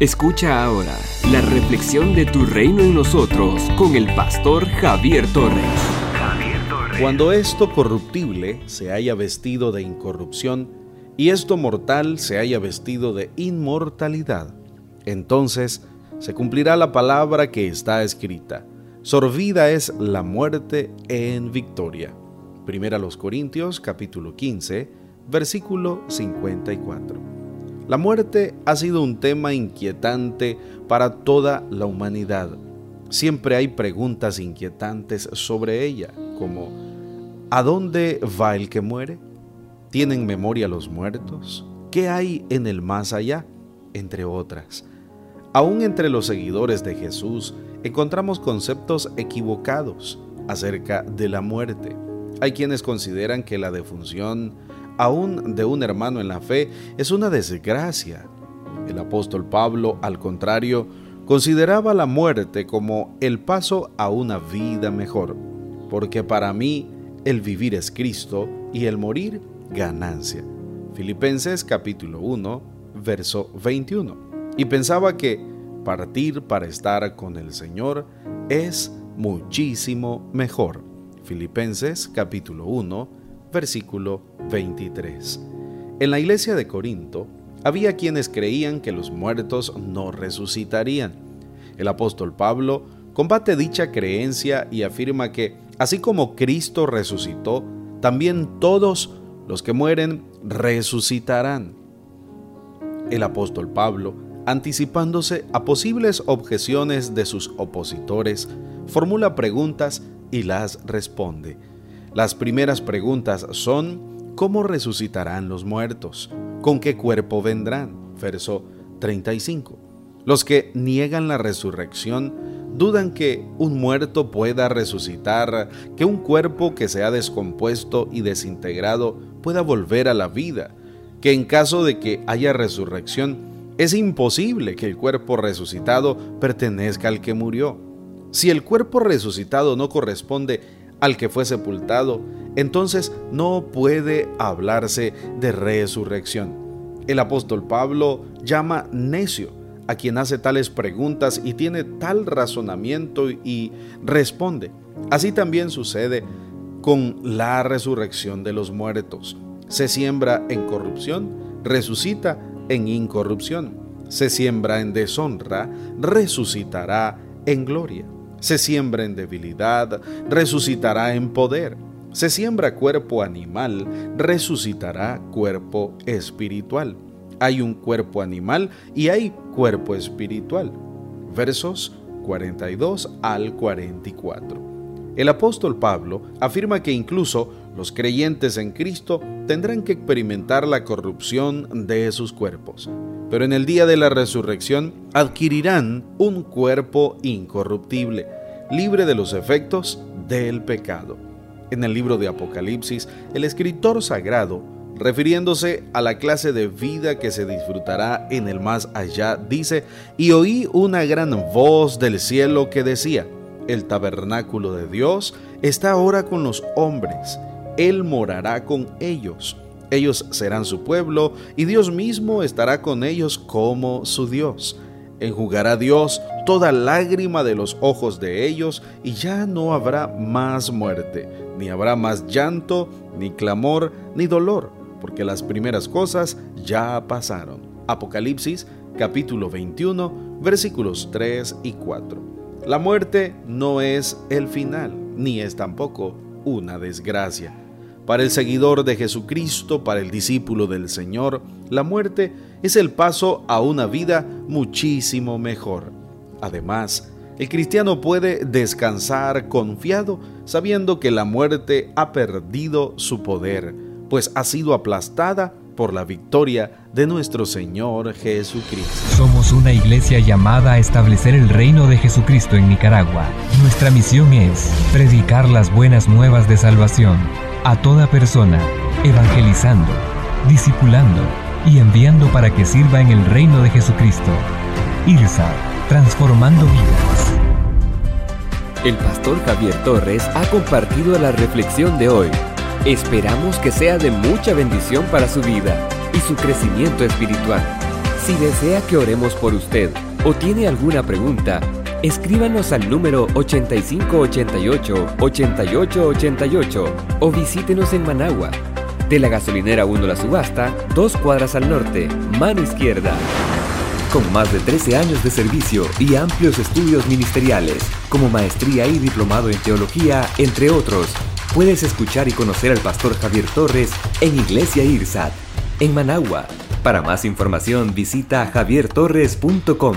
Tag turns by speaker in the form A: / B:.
A: Escucha ahora la reflexión de tu reino en nosotros con el pastor Javier Torres.
B: Javier Torres. Cuando esto corruptible se haya vestido de incorrupción y esto mortal se haya vestido de inmortalidad, entonces se cumplirá la palabra que está escrita. Sorbida es la muerte en victoria. Primera los Corintios capítulo 15, versículo 54. La muerte ha sido un tema inquietante para toda la humanidad. Siempre hay preguntas inquietantes sobre ella, como ¿a dónde va el que muere? ¿Tienen memoria los muertos? ¿Qué hay en el más allá? Entre otras. Aún entre los seguidores de Jesús encontramos conceptos equivocados acerca de la muerte. Hay quienes consideran que la defunción aún de un hermano en la fe, es una desgracia. El apóstol Pablo, al contrario, consideraba la muerte como el paso a una vida mejor, porque para mí el vivir es Cristo y el morir ganancia. Filipenses capítulo 1, verso 21. Y pensaba que partir para estar con el Señor es muchísimo mejor. Filipenses capítulo 1, versículo 23. En la iglesia de Corinto había quienes creían que los muertos no resucitarían. El apóstol Pablo combate dicha creencia y afirma que, así como Cristo resucitó, también todos los que mueren resucitarán. El apóstol Pablo, anticipándose a posibles objeciones de sus opositores, formula preguntas y las responde. Las primeras preguntas son, ¿cómo resucitarán los muertos? ¿Con qué cuerpo vendrán? Verso 35. Los que niegan la resurrección dudan que un muerto pueda resucitar, que un cuerpo que se ha descompuesto y desintegrado pueda volver a la vida, que en caso de que haya resurrección, es imposible que el cuerpo resucitado pertenezca al que murió. Si el cuerpo resucitado no corresponde al que fue sepultado, entonces no puede hablarse de resurrección. El apóstol Pablo llama necio a quien hace tales preguntas y tiene tal razonamiento y responde. Así también sucede con la resurrección de los muertos. Se siembra en corrupción, resucita en incorrupción. Se siembra en deshonra, resucitará en gloria. Se siembra en debilidad, resucitará en poder. Se siembra cuerpo animal, resucitará cuerpo espiritual. Hay un cuerpo animal y hay cuerpo espiritual. Versos 42 al 44. El apóstol Pablo afirma que incluso los creyentes en Cristo tendrán que experimentar la corrupción de sus cuerpos, pero en el día de la resurrección adquirirán un cuerpo incorruptible, libre de los efectos del pecado. En el libro de Apocalipsis, el escritor sagrado, refiriéndose a la clase de vida que se disfrutará en el más allá, dice, y oí una gran voz del cielo que decía, el tabernáculo de Dios está ahora con los hombres él morará con ellos. Ellos serán su pueblo y Dios mismo estará con ellos como su Dios. Enjugará Dios toda lágrima de los ojos de ellos y ya no habrá más muerte, ni habrá más llanto, ni clamor, ni dolor, porque las primeras cosas ya pasaron. Apocalipsis capítulo 21 versículos 3 y 4. La muerte no es el final, ni es tampoco una desgracia. Para el seguidor de Jesucristo, para el discípulo del Señor, la muerte es el paso a una vida muchísimo mejor. Además, el cristiano puede descansar confiado sabiendo que la muerte ha perdido su poder, pues ha sido aplastada por la victoria de nuestro Señor Jesucristo.
C: Somos una iglesia llamada a establecer el reino de Jesucristo en Nicaragua. Nuestra misión es predicar las buenas nuevas de salvación a toda persona, evangelizando, discipulando y enviando para que sirva en el reino de Jesucristo. IRSA, transformando vidas.
A: El pastor Javier Torres ha compartido la reflexión de hoy. Esperamos que sea de mucha bendición para su vida y su crecimiento espiritual. Si desea que oremos por usted o tiene alguna pregunta, escríbanos al número 8588-8888 o visítenos en Managua. De la gasolinera 1 La Subasta, dos cuadras al norte, mano izquierda. Con más de 13 años de servicio y amplios estudios ministeriales, como maestría y diplomado en teología, entre otros, puedes escuchar y conocer al pastor Javier Torres en Iglesia IRSAT, en Managua. Para más información visita javiertorres.com.